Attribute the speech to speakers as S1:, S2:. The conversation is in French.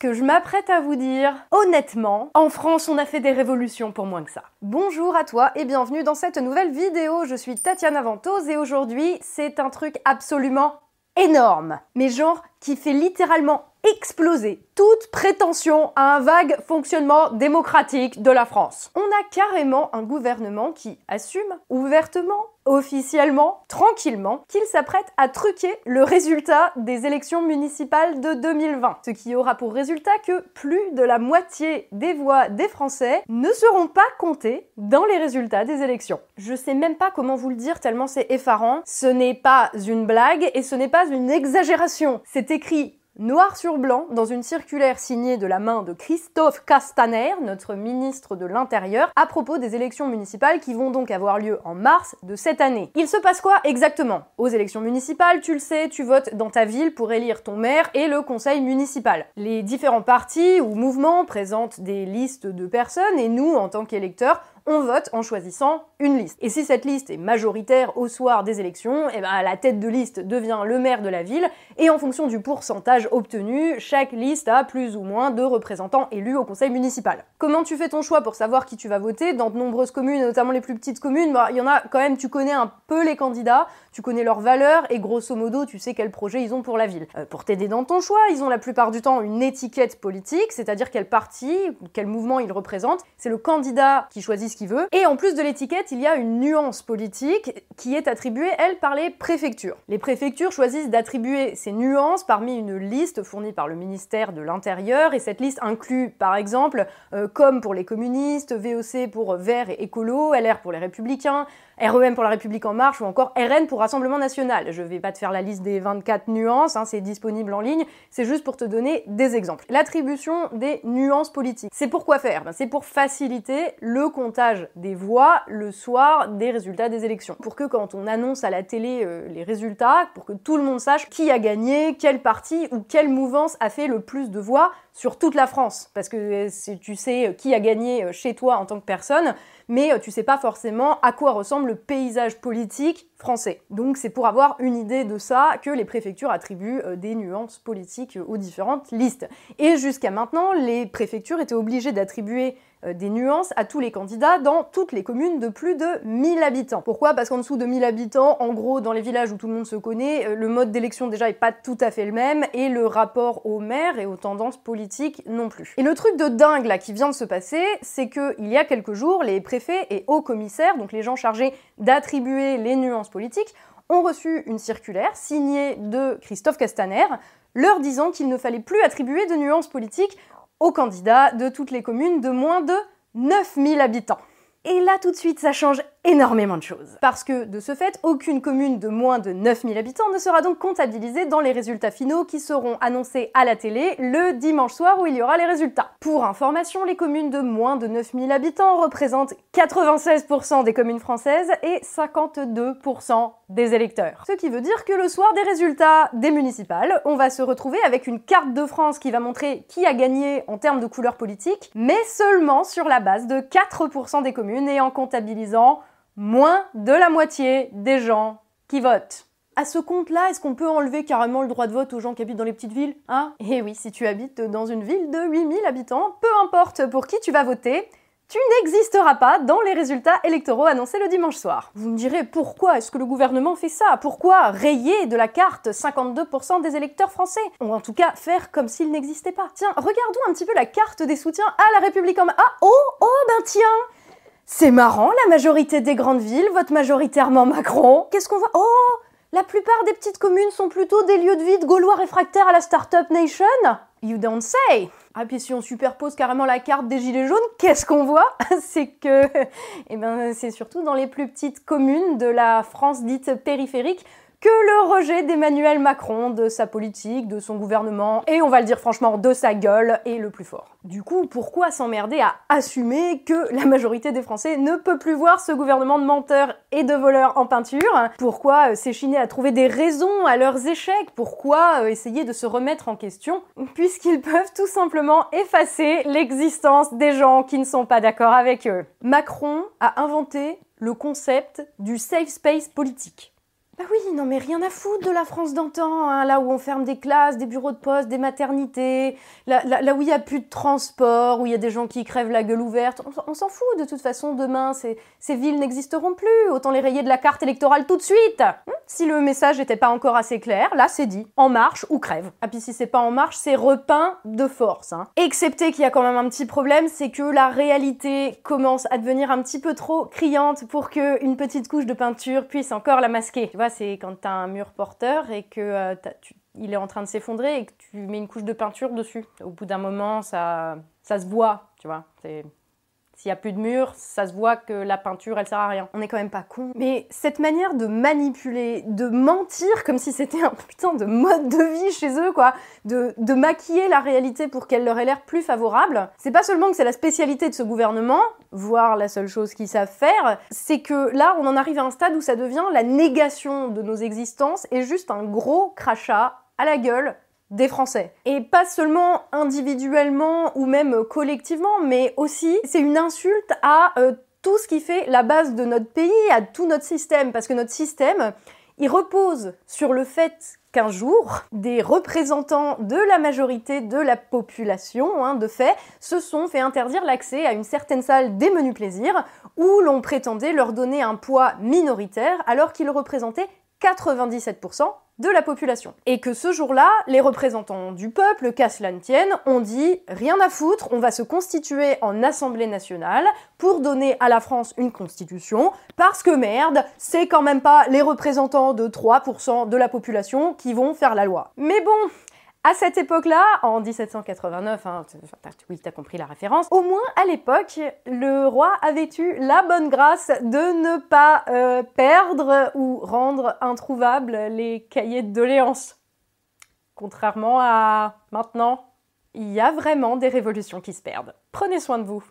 S1: que je m'apprête à vous dire, honnêtement, en France, on a fait des révolutions pour moins que ça. Bonjour à toi et bienvenue dans cette nouvelle vidéo. Je suis Tatiana Ventose et aujourd'hui, c'est un truc absolument énorme. Mais genre qui fait littéralement exploser toute prétention à un vague fonctionnement démocratique de la France. On a carrément un gouvernement qui assume ouvertement, officiellement, tranquillement, qu'il s'apprête à truquer le résultat des élections municipales de 2020. Ce qui aura pour résultat que plus de la moitié des voix des Français ne seront pas comptées dans les résultats des élections. Je sais même pas comment vous le dire tellement c'est effarant. Ce n'est pas une blague et ce n'est pas une exagération. C'est écrit noir sur blanc dans une circulaire signée de la main de Christophe Castaner, notre ministre de l'Intérieur, à propos des élections municipales qui vont donc avoir lieu en mars de cette année. Il se passe quoi exactement? Aux élections municipales, tu le sais, tu votes dans ta ville pour élire ton maire et le conseil municipal. Les différents partis ou mouvements présentent des listes de personnes et nous, en tant qu'électeurs, on vote en choisissant une liste. Et si cette liste est majoritaire au soir des élections, eh ben la tête de liste devient le maire de la ville, et en fonction du pourcentage obtenu, chaque liste a plus ou moins de représentants élus au conseil municipal. Comment tu fais ton choix pour savoir qui tu vas voter? Dans de nombreuses communes, notamment les plus petites communes, bah, il y en a quand même, tu connais un peu les candidats, tu connais leurs valeurs, et grosso modo, tu sais quel projet ils ont pour la ville. Euh, pour t'aider dans ton choix, ils ont la plupart du temps une étiquette politique, c'est-à-dire quel parti, quel mouvement ils représentent. C'est le candidat qui choisit Et en plus de l'étiquette, il y a une nuance politique qui est attribuée, elle, par les préfectures. Les préfectures choisissent d'attribuer ces nuances parmi une liste fournie par le ministère de l'Intérieur, et cette liste inclut, par exemple, euh, comme pour les communistes, VOC pour Vert et Écolo, LR pour les Républicains, REM pour la République en marche ou encore RN pour Rassemblement National. Je vais pas te faire la liste des 24 nuances, hein, c'est disponible en ligne, c'est juste pour te donner des exemples. L'attribution des nuances politiques. C'est pour quoi faire? Ben, C'est pour faciliter le comptage des voix le soir des résultats des élections. Pour que quand on annonce à la télé euh, les résultats, pour que tout le monde sache qui a gagné, quel parti ou quelle mouvance a fait le plus de voix sur toute la France. Parce que euh, tu sais euh, qui a gagné chez toi en tant que personne, mais tu sais pas forcément à quoi ressemble le paysage politique français. Donc c'est pour avoir une idée de ça que les préfectures attribuent euh, des nuances politiques aux différentes listes. Et jusqu'à maintenant, les préfectures étaient obligées d'attribuer euh, des nuances à tous les candidats dans toutes les communes de plus de 1000 habitants. Pourquoi? Parce qu'en dessous de 1000 habitants, en gros, dans les villages où tout le monde se connaît, euh, le mode d'élection déjà est pas tout à fait le même et le rapport au maire et aux tendances politiques non plus. Et le truc de dingue là qui vient de se passer, c'est que il y a quelques jours, les préfets et hauts commissaires, donc les gens chargés d'attribuer les nuances politiques, ont reçu une circulaire signée de Christophe Castaner leur disant qu'il ne fallait plus attribuer de nuances politiques aux candidats de toutes les communes de moins de 9000 habitants. Et là, tout de suite, ça change énormément de choses. Parce que, de ce fait, aucune commune de moins de 9000 habitants ne sera donc comptabilisée dans les résultats finaux qui seront annoncés à la télé le dimanche soir où il y aura les résultats. Pour information, les communes de moins de 9000 habitants représentent 96% des communes françaises et 52% des électeurs. Ce qui veut dire que le soir des résultats des municipales, on va se retrouver avec une carte de France qui va montrer qui a gagné en termes de couleur politique, mais seulement sur la base de 4% des communes et en comptabilisant moins de la moitié des gens qui votent. À ce compte-là, est-ce qu'on peut enlever carrément le droit de vote aux gens qui habitent dans les petites villes Hein? Eh oui, si tu habites dans une ville de 8000 habitants, peu importe pour qui tu vas voter, tu n'existeras pas dans les résultats électoraux annoncés le dimanche soir. Vous me direz pourquoi est-ce que le gouvernement fait ça? Pourquoi rayer de la carte 52% des électeurs français? Ou en tout cas faire comme s'il n'existait pas. Tiens, regardons un petit peu la carte des soutiens à la République en... Ah oh oh ben tiens c'est marrant, la majorité des grandes villes votent majoritairement Macron. Qu'est-ce qu'on voit? Oh La plupart des petites communes sont plutôt des lieux de vie de Gaulois réfractaires à la Startup Nation? You don't say. Ah puis si on superpose carrément la carte des gilets jaunes, qu'est-ce qu'on voit? C'est que, eh ben, c'est surtout dans les plus petites communes de la France dite périphérique que le rejet d'Emmanuel Macron, de sa politique, de son gouvernement, et on va le dire franchement, de sa gueule, est le plus fort. Du coup, pourquoi s'emmerder à assumer que la majorité des Français ne peut plus voir ce gouvernement de menteurs et de voleurs en peinture? Pourquoi euh, s'échiner à trouver des raisons à leurs échecs? Pourquoi euh, essayer de se remettre en question? Puisqu'ils peuvent tout simplement effacer l'existence des gens qui ne sont pas d'accord avec eux. Macron a inventé le concept du safe space politique. Bah oui, non mais rien à foutre de la France d'antan, hein, là où on ferme des classes, des bureaux de poste, des maternités, là, où il n'y a plus de transport, où il y a des gens qui crèvent la gueule ouverte. On, s'en fout de toute façon, demain, ces villes n'existeront plus, autant les rayer de la carte électorale tout de suite. Si le message n'était pas encore assez clair, là c'est dit, en marche ou crève. Ah puis si c'est pas en marche, c'est repeint de force. Hein. Excepté qu'il y a quand même un petit problème, c'est que la réalité commence à devenir un petit peu trop criante pour qu'une petite couche de peinture puisse encore la masquer. Tu vois, c'est quand t'as un mur porteur et que euh, il est en train de s'effondrer et que tu mets une couche de peinture dessus. Au bout d'un moment, ça, ça se voit, tu vois. S'il n'y a plus de mur, ça se voit que la peinture, elle sert à rien. On n'est quand même pas con. Mais cette manière de manipuler, de mentir comme si c'était un putain de mode de vie chez eux, quoi, de, de maquiller la réalité pour qu'elle leur ait l'air plus favorable, c'est pas seulement que c'est la spécialité de ce gouvernement, voire la seule chose qu'ils savent faire, c'est que là, on en arrive à un stade où ça devient la négation de nos existences et juste un gros crachat à la gueule des Français. Et pas seulement individuellement ou même collectivement, mais aussi c'est une insulte à euh, tout ce qui fait la base de notre pays, à tout notre système, parce que notre système, il repose sur le fait qu'un jour, des représentants de la majorité de la population, hein, de fait, se sont fait interdire l'accès à une certaine salle des menus plaisirs, où l'on prétendait leur donner un poids minoritaire alors qu'ils représentaient 97% de la population. Et que ce jour-là, les représentants du peuple, qu'à ne tienne, ont dit rien à foutre, on va se constituer en Assemblée nationale pour donner à la France une constitution, parce que merde, c'est quand même pas les représentants de 3% de la population qui vont faire la loi. Mais bon, à cette époque-là, en 1789, hein, oui, t'as compris la référence, au moins à l'époque, le roi avait eu la bonne grâce de ne pas euh, perdre ou rendre introuvables les cahiers de doléances. Contrairement à maintenant, il y a vraiment des révolutions qui se perdent. Prenez soin de vous.